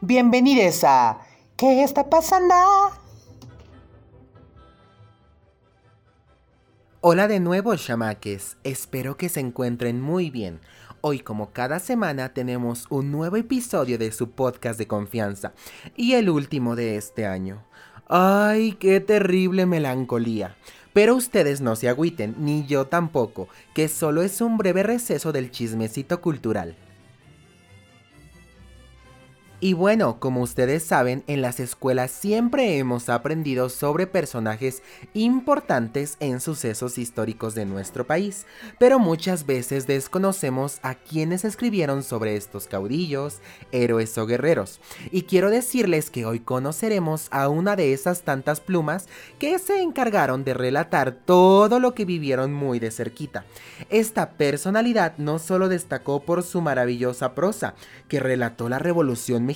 Bienvenidos a ¿Qué está pasando? Hola de nuevo, chamaques. Espero que se encuentren muy bien. Hoy, como cada semana, tenemos un nuevo episodio de su podcast de confianza y el último de este año. ¡Ay, qué terrible melancolía! Pero ustedes no se agüiten, ni yo tampoco, que solo es un breve receso del chismecito cultural. Y bueno, como ustedes saben, en las escuelas siempre hemos aprendido sobre personajes importantes en sucesos históricos de nuestro país, pero muchas veces desconocemos a quienes escribieron sobre estos caudillos, héroes o guerreros. Y quiero decirles que hoy conoceremos a una de esas tantas plumas que se encargaron de relatar todo lo que vivieron muy de cerquita. Esta personalidad no solo destacó por su maravillosa prosa, que relató la Revolución Mexicana,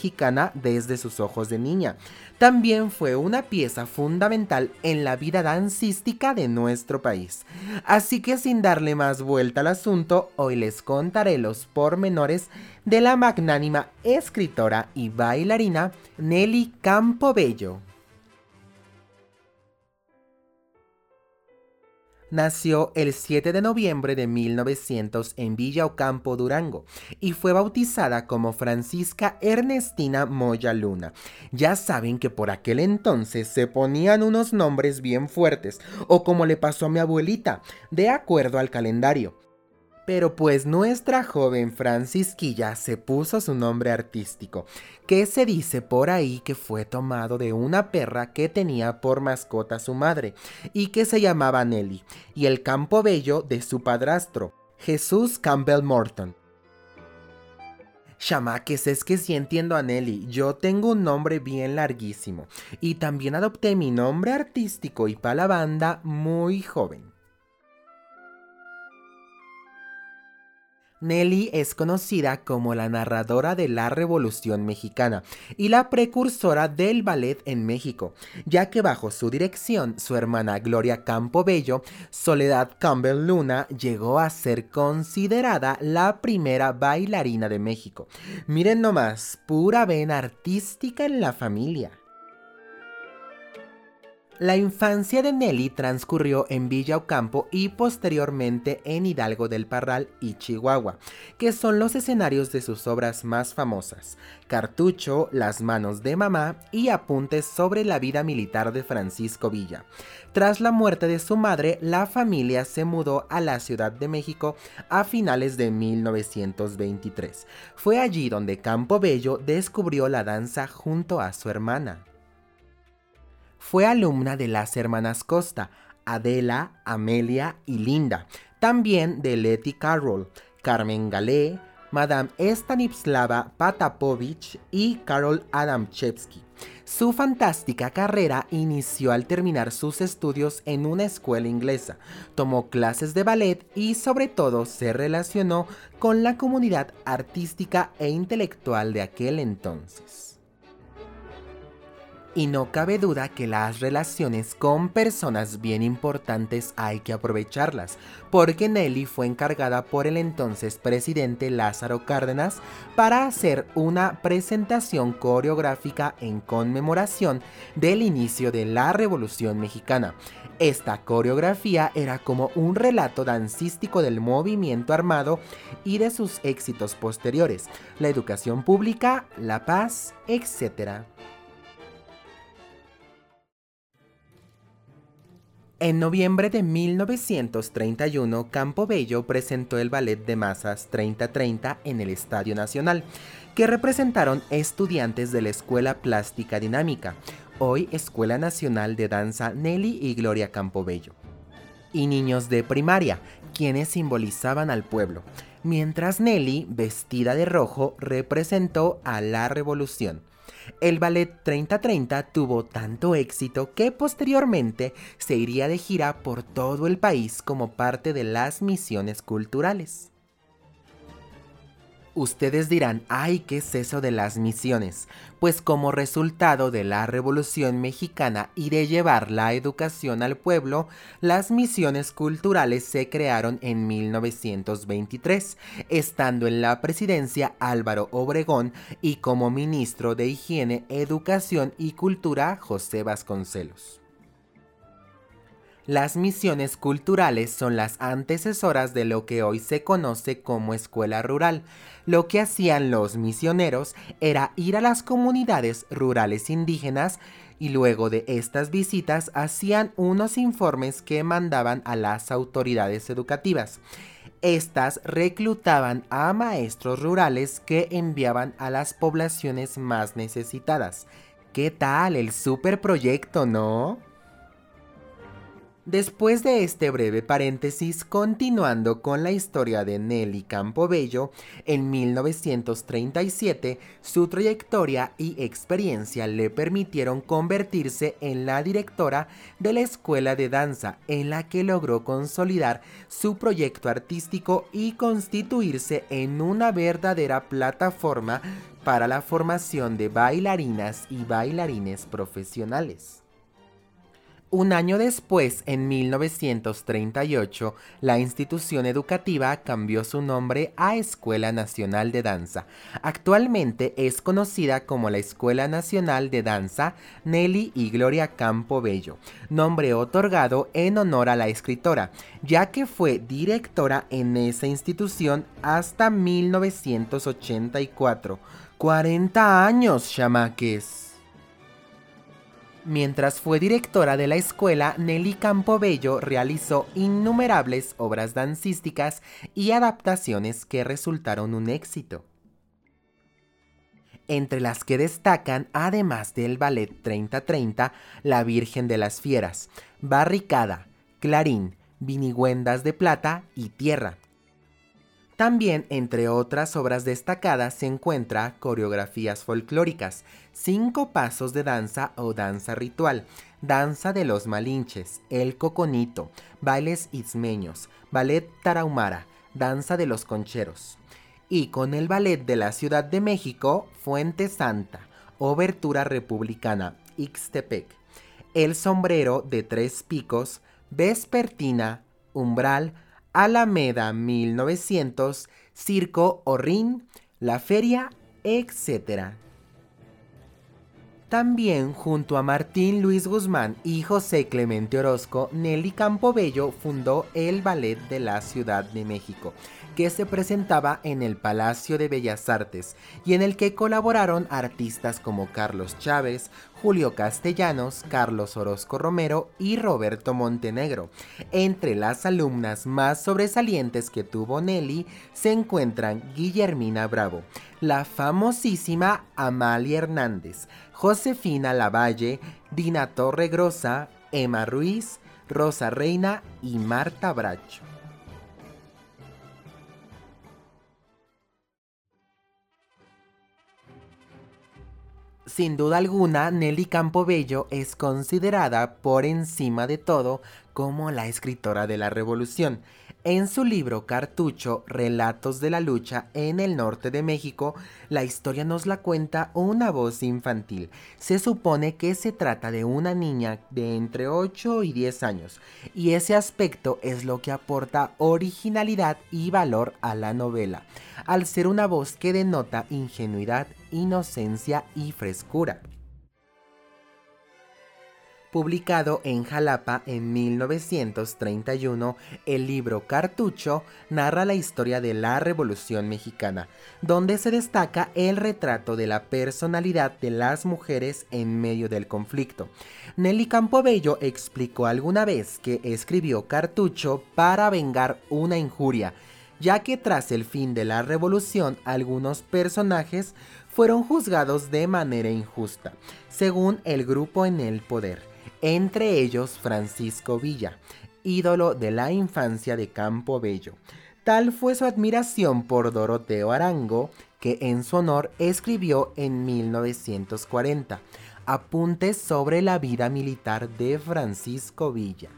desde sus ojos de niña. También fue una pieza fundamental en la vida dancística de nuestro país. Así que sin darle más vuelta al asunto, hoy les contaré los pormenores de la magnánima escritora y bailarina Nelly Campobello. Nació el 7 de noviembre de 1900 en Villa Ocampo, Durango, y fue bautizada como Francisca Ernestina Moya Luna. Ya saben que por aquel entonces se ponían unos nombres bien fuertes, o como le pasó a mi abuelita, de acuerdo al calendario. Pero pues nuestra joven Francisquilla se puso su nombre artístico, que se dice por ahí que fue tomado de una perra que tenía por mascota su madre, y que se llamaba Nelly, y el campo bello de su padrastro, Jesús Campbell Morton. Chamaques, es que sí entiendo a Nelly. Yo tengo un nombre bien larguísimo. Y también adopté mi nombre artístico y para la banda muy joven. Nelly es conocida como la narradora de la Revolución Mexicana y la precursora del ballet en México, ya que bajo su dirección su hermana Gloria Campobello, Soledad Campbell Luna, llegó a ser considerada la primera bailarina de México. Miren nomás, pura vena artística en la familia. La infancia de Nelly transcurrió en Villa Ocampo y posteriormente en Hidalgo del Parral y Chihuahua, que son los escenarios de sus obras más famosas, Cartucho, Las manos de mamá y Apuntes sobre la vida militar de Francisco Villa. Tras la muerte de su madre, la familia se mudó a la Ciudad de México a finales de 1923. Fue allí donde Campo Bello descubrió la danza junto a su hermana. Fue alumna de las hermanas Costa, Adela, Amelia y Linda, también de Letty Carroll, Carmen Galé, Madame Stanislava Patapovich y Karol Adamchevsky. Su fantástica carrera inició al terminar sus estudios en una escuela inglesa. Tomó clases de ballet y sobre todo se relacionó con la comunidad artística e intelectual de aquel entonces. Y no cabe duda que las relaciones con personas bien importantes hay que aprovecharlas, porque Nelly fue encargada por el entonces presidente Lázaro Cárdenas para hacer una presentación coreográfica en conmemoración del inicio de la Revolución Mexicana. Esta coreografía era como un relato dancístico del movimiento armado y de sus éxitos posteriores, la educación pública, la paz, etc. En noviembre de 1931, Campobello presentó el ballet de masas 3030 en el Estadio Nacional, que representaron estudiantes de la Escuela Plástica Dinámica, hoy Escuela Nacional de Danza Nelly y Gloria Campobello, y niños de primaria, quienes simbolizaban al pueblo, mientras Nelly, vestida de rojo, representó a la revolución. El ballet 3030 tuvo tanto éxito que posteriormente se iría de gira por todo el país como parte de las misiones culturales. Ustedes dirán, ay, ¿qué es eso de las misiones? Pues como resultado de la Revolución Mexicana y de llevar la educación al pueblo, las misiones culturales se crearon en 1923, estando en la presidencia Álvaro Obregón y como ministro de Higiene, Educación y Cultura José Vasconcelos. Las misiones culturales son las antecesoras de lo que hoy se conoce como escuela rural. Lo que hacían los misioneros era ir a las comunidades rurales indígenas y luego de estas visitas hacían unos informes que mandaban a las autoridades educativas. Estas reclutaban a maestros rurales que enviaban a las poblaciones más necesitadas. ¿Qué tal el superproyecto, no? Después de este breve paréntesis, continuando con la historia de Nelly Campobello, en 1937 su trayectoria y experiencia le permitieron convertirse en la directora de la escuela de danza, en la que logró consolidar su proyecto artístico y constituirse en una verdadera plataforma para la formación de bailarinas y bailarines profesionales. Un año después, en 1938, la institución educativa cambió su nombre a Escuela Nacional de Danza. Actualmente es conocida como la Escuela Nacional de Danza Nelly y Gloria Campo Bello, nombre otorgado en honor a la escritora, ya que fue directora en esa institución hasta 1984. 40 años, chamaques. Mientras fue directora de la escuela, Nelly Campobello realizó innumerables obras dancísticas y adaptaciones que resultaron un éxito. Entre las que destacan, además del ballet 3030, La Virgen de las Fieras, Barricada, Clarín, Vinigüendas de Plata y Tierra, también, entre otras obras destacadas, se encuentra coreografías folclóricas, cinco pasos de danza o danza ritual, danza de los malinches, el coconito, bailes ismeños, ballet tarahumara, danza de los concheros. Y con el ballet de la Ciudad de México, Fuente Santa, Obertura Republicana, Ixtepec, El Sombrero de Tres Picos, Vespertina, Umbral, Alameda 1900, Circo Orrin, La Feria, etc. También junto a Martín Luis Guzmán y José Clemente Orozco, Nelly Campobello fundó el Ballet de la Ciudad de México, que se presentaba en el Palacio de Bellas Artes y en el que colaboraron artistas como Carlos Chávez, Julio Castellanos, Carlos Orozco Romero y Roberto Montenegro. Entre las alumnas más sobresalientes que tuvo Nelly se encuentran Guillermina Bravo, la famosísima Amalia Hernández, Josefina Lavalle, Dina Torregrosa, Emma Ruiz, Rosa Reina y Marta Bracho. Sin duda alguna, Nelly Campobello es considerada por encima de todo como la escritora de la revolución. En su libro Cartucho, Relatos de la Lucha en el norte de México, la historia nos la cuenta una voz infantil. Se supone que se trata de una niña de entre 8 y 10 años, y ese aspecto es lo que aporta originalidad y valor a la novela, al ser una voz que denota ingenuidad, inocencia y frescura publicado en Jalapa en 1931, el libro Cartucho narra la historia de la Revolución Mexicana, donde se destaca el retrato de la personalidad de las mujeres en medio del conflicto. Nelly Campobello explicó alguna vez que escribió Cartucho para vengar una injuria, ya que tras el fin de la revolución algunos personajes fueron juzgados de manera injusta, según el grupo en el poder entre ellos Francisco Villa, ídolo de la infancia de Campo Bello. Tal fue su admiración por Doroteo Arango que en su honor escribió en 1940 apuntes sobre la vida militar de Francisco Villa.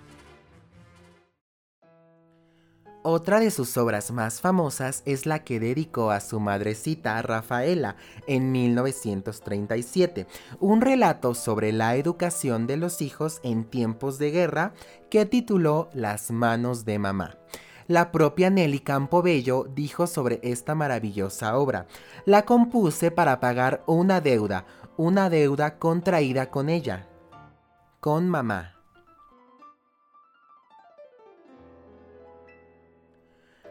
Otra de sus obras más famosas es la que dedicó a su madrecita Rafaela en 1937, un relato sobre la educación de los hijos en tiempos de guerra que tituló Las manos de mamá. La propia Nelly Campobello dijo sobre esta maravillosa obra, la compuse para pagar una deuda, una deuda contraída con ella, con mamá.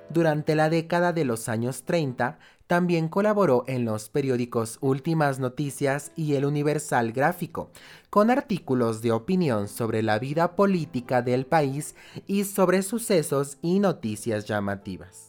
Durante la década de los años 30, también colaboró en los periódicos Últimas Noticias y El Universal Gráfico, con artículos de opinión sobre la vida política del país y sobre sucesos y noticias llamativas.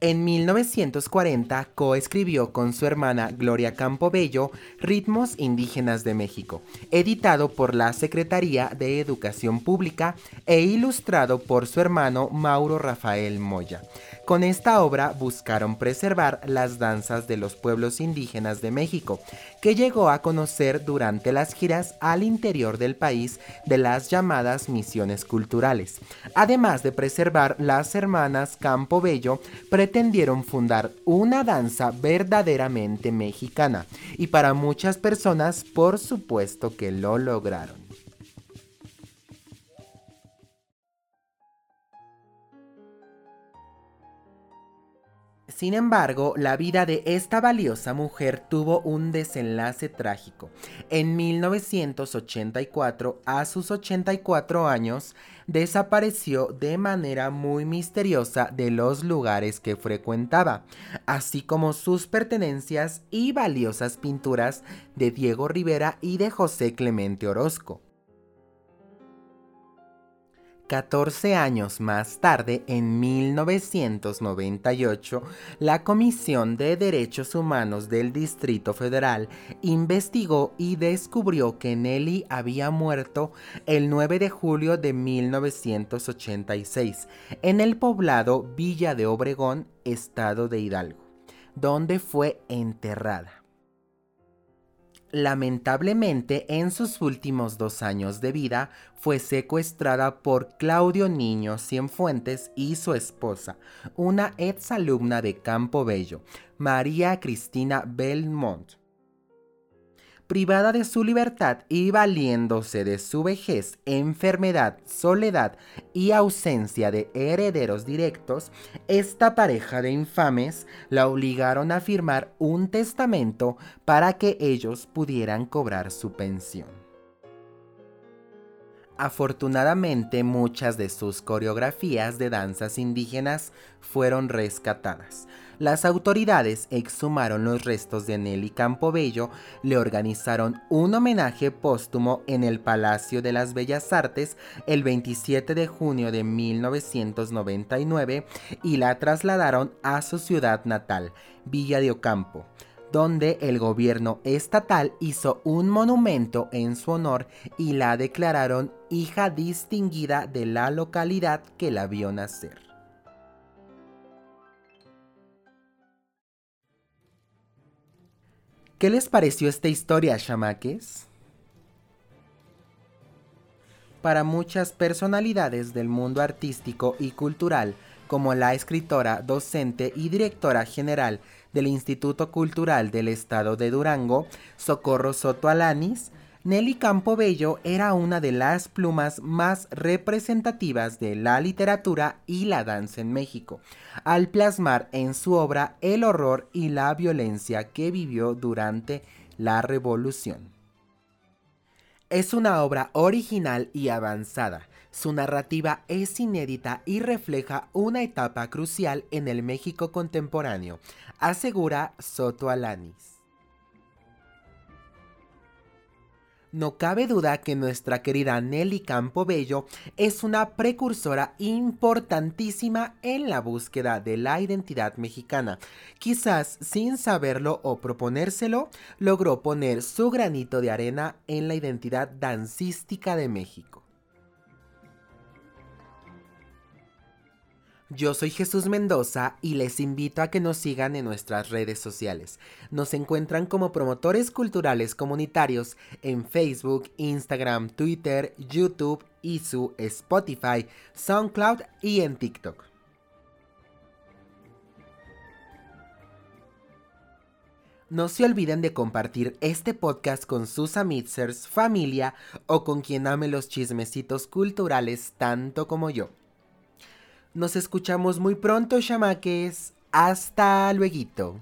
En 1940 coescribió con su hermana Gloria Campobello Ritmos Indígenas de México, editado por la Secretaría de Educación Pública e ilustrado por su hermano Mauro Rafael Moya. Con esta obra buscaron preservar las danzas de los pueblos indígenas de México, que llegó a conocer durante las giras al interior del país de las llamadas misiones culturales. Además de preservar, las hermanas Campobello pretendieron fundar una danza verdaderamente mexicana, y para muchas personas por supuesto que lo lograron. Sin embargo, la vida de esta valiosa mujer tuvo un desenlace trágico. En 1984, a sus 84 años, desapareció de manera muy misteriosa de los lugares que frecuentaba, así como sus pertenencias y valiosas pinturas de Diego Rivera y de José Clemente Orozco. 14 años más tarde, en 1998, la Comisión de Derechos Humanos del Distrito Federal investigó y descubrió que Nelly había muerto el 9 de julio de 1986 en el poblado Villa de Obregón, estado de Hidalgo, donde fue enterrada. Lamentablemente, en sus últimos dos años de vida, fue secuestrada por Claudio Niño Cienfuentes y su esposa, una exalumna de Campo Bello, María Cristina Belmont privada de su libertad y valiéndose de su vejez, enfermedad, soledad y ausencia de herederos directos, esta pareja de infames la obligaron a firmar un testamento para que ellos pudieran cobrar su pensión. Afortunadamente muchas de sus coreografías de danzas indígenas fueron rescatadas las autoridades exhumaron los restos de Nelly Campobello, le organizaron un homenaje póstumo en el Palacio de las Bellas Artes el 27 de junio de 1999 y la trasladaron a su ciudad natal, Villa de Ocampo donde el gobierno estatal hizo un monumento en su honor y la declararon hija distinguida de la localidad que la vio nacer. ¿Qué les pareció esta historia, chamaques? Para muchas personalidades del mundo artístico y cultural, como la escritora, docente y directora general del Instituto Cultural del Estado de Durango, Socorro Soto Alanis, Nelly Campobello era una de las plumas más representativas de la literatura y la danza en México, al plasmar en su obra el horror y la violencia que vivió durante la Revolución. Es una obra original y avanzada. Su narrativa es inédita y refleja una etapa crucial en el México contemporáneo, asegura Soto Alanis. No cabe duda que nuestra querida Nelly Campobello es una precursora importantísima en la búsqueda de la identidad mexicana. Quizás sin saberlo o proponérselo, logró poner su granito de arena en la identidad dancística de México. Yo soy Jesús Mendoza y les invito a que nos sigan en nuestras redes sociales. Nos encuentran como promotores culturales comunitarios en Facebook, Instagram, Twitter, YouTube, Isu, Spotify, SoundCloud y en TikTok. No se olviden de compartir este podcast con sus amitsers, familia o con quien ame los chismecitos culturales tanto como yo. Nos escuchamos muy pronto, chamaques. Hasta luego.